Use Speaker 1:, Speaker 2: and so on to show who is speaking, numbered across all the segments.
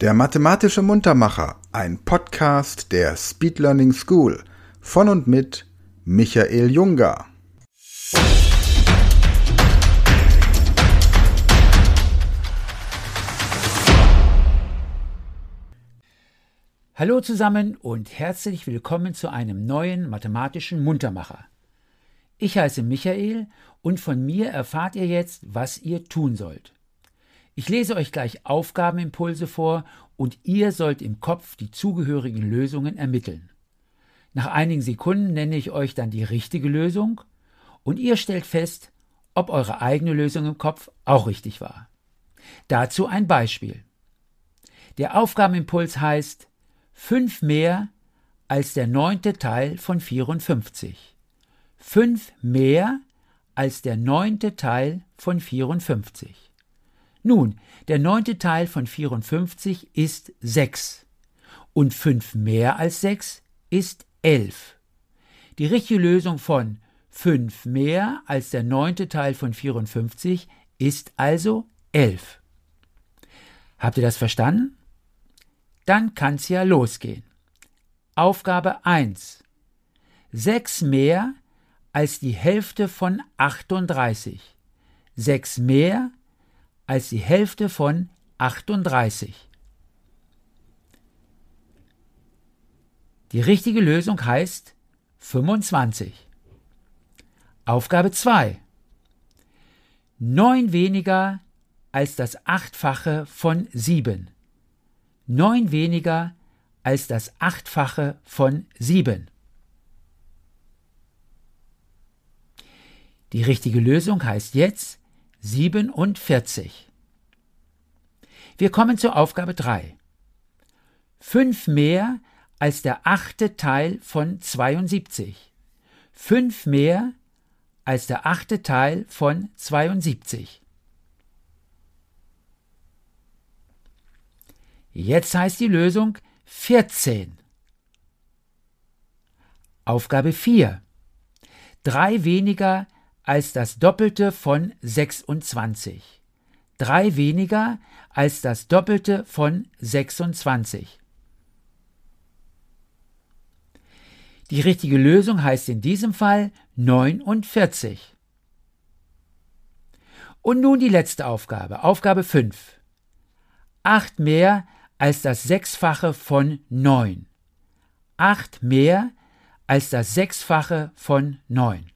Speaker 1: Der mathematische Muntermacher, ein Podcast der Speed Learning School von und mit Michael Junger.
Speaker 2: Hallo zusammen und herzlich willkommen zu einem neuen mathematischen Muntermacher. Ich heiße Michael und von mir erfahrt ihr jetzt, was ihr tun sollt. Ich lese euch gleich Aufgabenimpulse vor und ihr sollt im Kopf die zugehörigen Lösungen ermitteln. Nach einigen Sekunden nenne ich euch dann die richtige Lösung und ihr stellt fest, ob eure eigene Lösung im Kopf auch richtig war. Dazu ein Beispiel. Der Aufgabenimpuls heißt 5 mehr als der neunte Teil von 54. 5 mehr als der neunte Teil von 54. Nun, der neunte Teil von 54 ist 6 und 5 mehr als 6 ist 11. Die richtige Lösung von 5 mehr als der neunte Teil von 54 ist also 11. Habt ihr das verstanden? Dann kann's ja losgehen. Aufgabe 1. 6 mehr als die Hälfte von 38. 6 mehr als die Hälfte von 38. Die richtige Lösung heißt 25. Aufgabe 2. 9 weniger als das Achtfache von 7. 9 weniger als das Achtfache von 7. Die richtige Lösung heißt jetzt 47. Wir kommen zur Aufgabe 3. 5 mehr als der achte Teil von 72. 5 mehr als der achte Teil von 72. Jetzt heißt die Lösung 14. Aufgabe 4. 3 weniger als das Doppelte von 26. Drei weniger als das Doppelte von 26. Die richtige Lösung heißt in diesem Fall 49. Und nun die letzte Aufgabe, Aufgabe 5. 8 mehr als das Sechsfache von 9. 8 mehr als das Sechsfache von 9.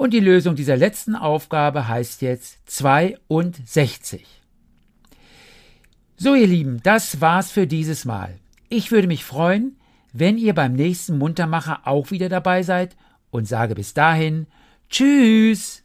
Speaker 2: Und die Lösung dieser letzten Aufgabe heißt jetzt 62. So ihr Lieben, das war's für dieses Mal. Ich würde mich freuen, wenn ihr beim nächsten Muntermacher auch wieder dabei seid und sage bis dahin Tschüss!